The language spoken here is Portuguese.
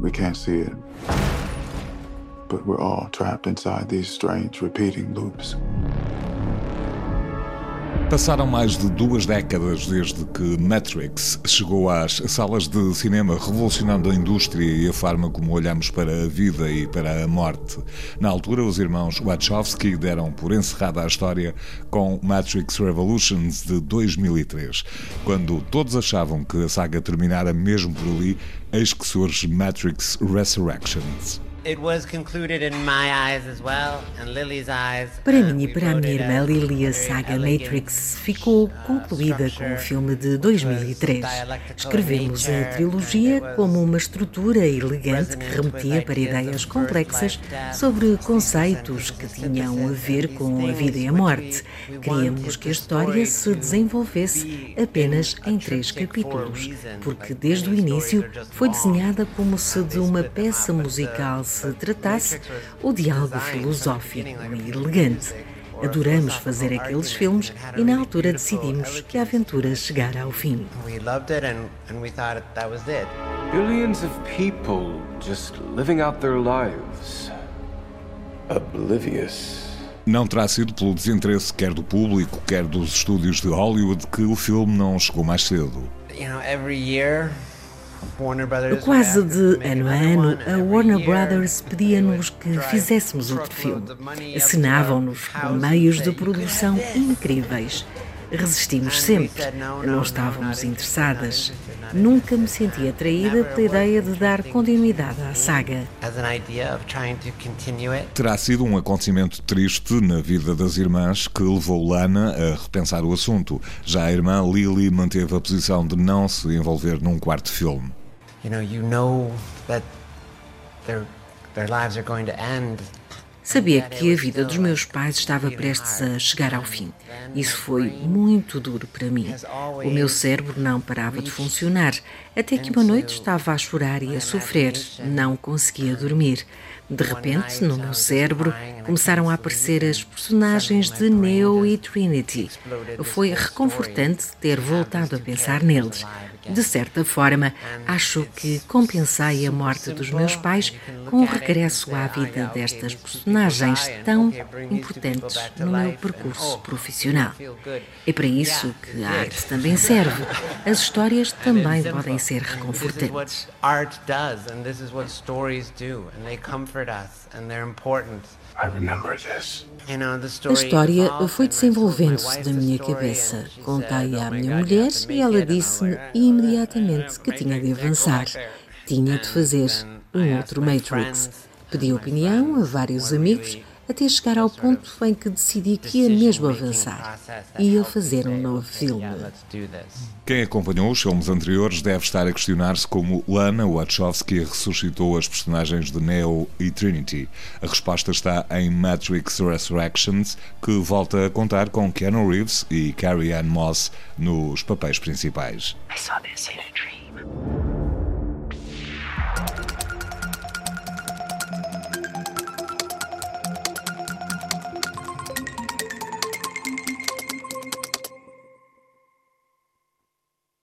We can't see it. But we're all trapped inside these strange repeating loops. Passaram mais de duas décadas desde que Matrix chegou às salas de cinema, revolucionando a indústria e a forma como olhamos para a vida e para a morte. Na altura, os irmãos Wachowski deram por encerrada a história com Matrix Revolutions de 2003. Quando todos achavam que a saga terminara mesmo por ali, eis que surge Matrix Resurrections. Para mim e para a minha irmã Lily, a saga Matrix ficou concluída com o filme de 2003. Escrevemos a trilogia como uma estrutura elegante que remetia para ideias complexas sobre conceitos que tinham a ver com a vida e a morte. Queríamos que a história se desenvolvesse apenas em três capítulos, porque desde o início foi desenhada como se de uma peça musical se tratasse o diálogo filosófico e elegante. Adoramos fazer aqueles filmes e na altura decidimos que a aventura chegara ao fim. Billions of people just living out their lives, oblivious. Não terá sido pelo desinteresse quer do público, quer dos estúdios de Hollywood que o filme não chegou mais cedo. You know, every year Quase de ano a ano, a Warner Brothers pedia-nos que fizéssemos outro filme. Assinavam-nos com meios de produção incríveis. Resistimos sempre, não estávamos interessadas. Nunca me senti atraída pela ideia de dar continuidade à saga. Terá sido um acontecimento triste na vida das irmãs que levou Lana a repensar o assunto. Já a irmã Lily manteve a posição de não se envolver num quarto filme. You know, you know that their, their lives are going to end Sabia que a vida dos meus pais estava prestes a chegar ao fim. Isso foi muito duro para mim. O meu cérebro não parava de funcionar, até que uma noite estava a chorar e a sofrer, não conseguia dormir. De repente, no meu cérebro, começaram a aparecer as personagens de Neo e Trinity. Foi reconfortante ter voltado a pensar neles. De certa forma, acho que compensei a morte dos meus pais com o regresso à vida destas personagens tão importantes no meu percurso profissional. É para isso que a arte também serve. As histórias também podem ser reconfortantes. A história foi desenvolvendo-se na minha cabeça. Contei à minha mulher e ela disse-me imediatamente que tinha de avançar. Tinha de fazer um outro Matrix. Pedi opinião a vários amigos até chegar ao ponto em que decidi que ia mesmo avançar. Ia fazer um novo filme. Quem acompanhou os filmes anteriores deve estar a questionar-se como Lana Wachowski ressuscitou as personagens de Neo e Trinity. A resposta está em Matrix Resurrections, que volta a contar com Keanu Reeves e Carrie Ann Moss nos papéis principais. I saw this in a dream.